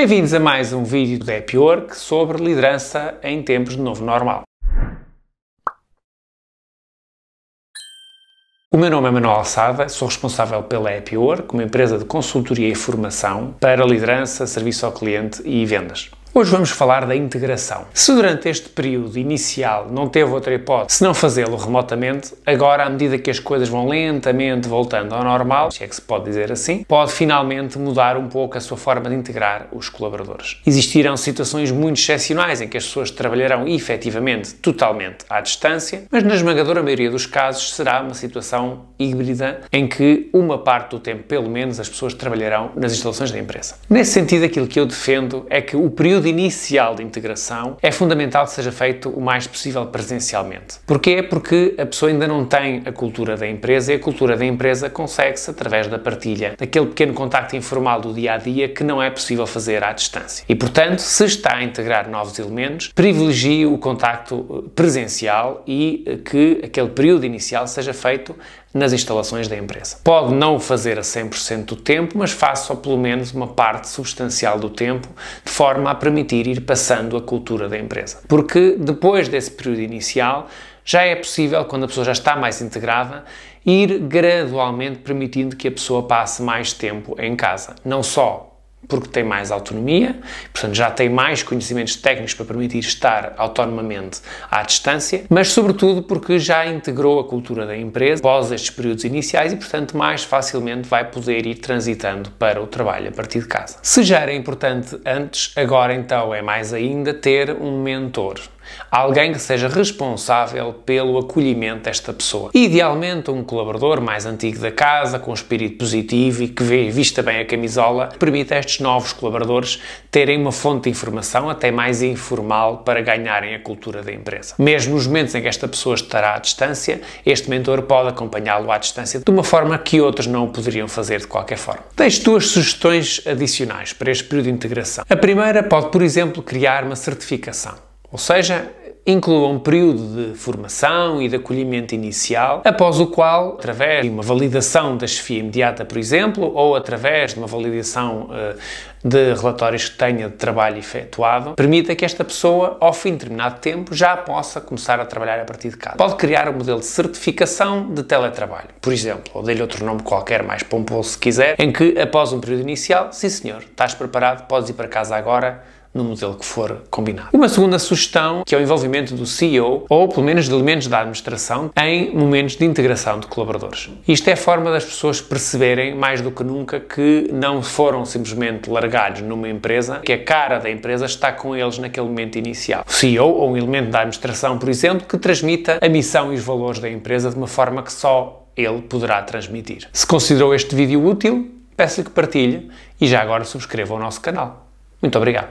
Bem-vindos a mais um vídeo do Work sobre liderança em tempos de novo normal. O meu nome é Manuel Alçada, sou responsável pela Work, uma empresa de consultoria e formação para liderança, serviço ao cliente e vendas. Hoje vamos falar da integração. Se durante este período inicial não teve outra hipótese não fazê-lo remotamente, agora, à medida que as coisas vão lentamente voltando ao normal, se é que se pode dizer assim, pode finalmente mudar um pouco a sua forma de integrar os colaboradores. Existirão situações muito excepcionais em que as pessoas trabalharão efetivamente totalmente à distância, mas na esmagadora maioria dos casos será uma situação híbrida em que uma parte do tempo, pelo menos, as pessoas trabalharão nas instalações da empresa. Nesse sentido, aquilo que eu defendo é que o período inicial de integração é fundamental que seja feito o mais possível presencialmente. Porquê? Porque a pessoa ainda não tem a cultura da empresa e a cultura da empresa consegue-se através da partilha, daquele pequeno contacto informal do dia a dia que não é possível fazer à distância. E, portanto, se está a integrar novos elementos, privilegie o contacto eh, presencial e eh, que aquele período inicial seja feito nas instalações da empresa. Pode não o fazer a 100% do tempo, mas faça pelo menos uma parte substancial do tempo, de forma a permitir ir passando a cultura da empresa. Porque depois desse período inicial, já é possível, quando a pessoa já está mais integrada, ir gradualmente permitindo que a pessoa passe mais tempo em casa. Não só porque tem mais autonomia, portanto já tem mais conhecimentos técnicos para permitir estar autonomamente à distância, mas sobretudo porque já integrou a cultura da empresa após estes períodos iniciais e, portanto, mais facilmente vai poder ir transitando para o trabalho a partir de casa. Se já era importante antes, agora então é mais ainda ter um mentor Alguém que seja responsável pelo acolhimento desta pessoa. Idealmente, um colaborador mais antigo da casa, com espírito positivo e que vê, vista bem a camisola, permite a estes novos colaboradores terem uma fonte de informação até mais informal para ganharem a cultura da empresa. Mesmo nos momentos em que esta pessoa estará à distância, este mentor pode acompanhá-lo à distância de uma forma que outros não poderiam fazer de qualquer forma. Deixo duas sugestões adicionais para este período de integração. A primeira pode, por exemplo, criar uma certificação. Ou seja, inclua um período de formação e de acolhimento inicial, após o qual, através de uma validação da chefia imediata, por exemplo, ou através de uma validação uh, de relatórios que tenha de trabalho efetuado, permita que esta pessoa, ao fim de determinado tempo, já possa começar a trabalhar a partir de casa. Pode criar um modelo de certificação de teletrabalho, por exemplo, ou dê-lhe outro nome qualquer, mais pomposo se quiser, em que, após um período inicial, sim senhor, estás preparado, podes ir para casa agora, no modelo que for combinado. Uma segunda sugestão, que é o envolvimento do CEO, ou pelo menos de elementos da administração, em momentos de integração de colaboradores. Isto é a forma das pessoas perceberem, mais do que nunca, que não foram simplesmente largados numa empresa, que a cara da empresa está com eles naquele momento inicial. O CEO, ou um elemento da administração, por exemplo, que transmita a missão e os valores da empresa de uma forma que só ele poderá transmitir. Se considerou este vídeo útil, peço-lhe que partilhe e já agora subscreva o nosso canal. Muito obrigado.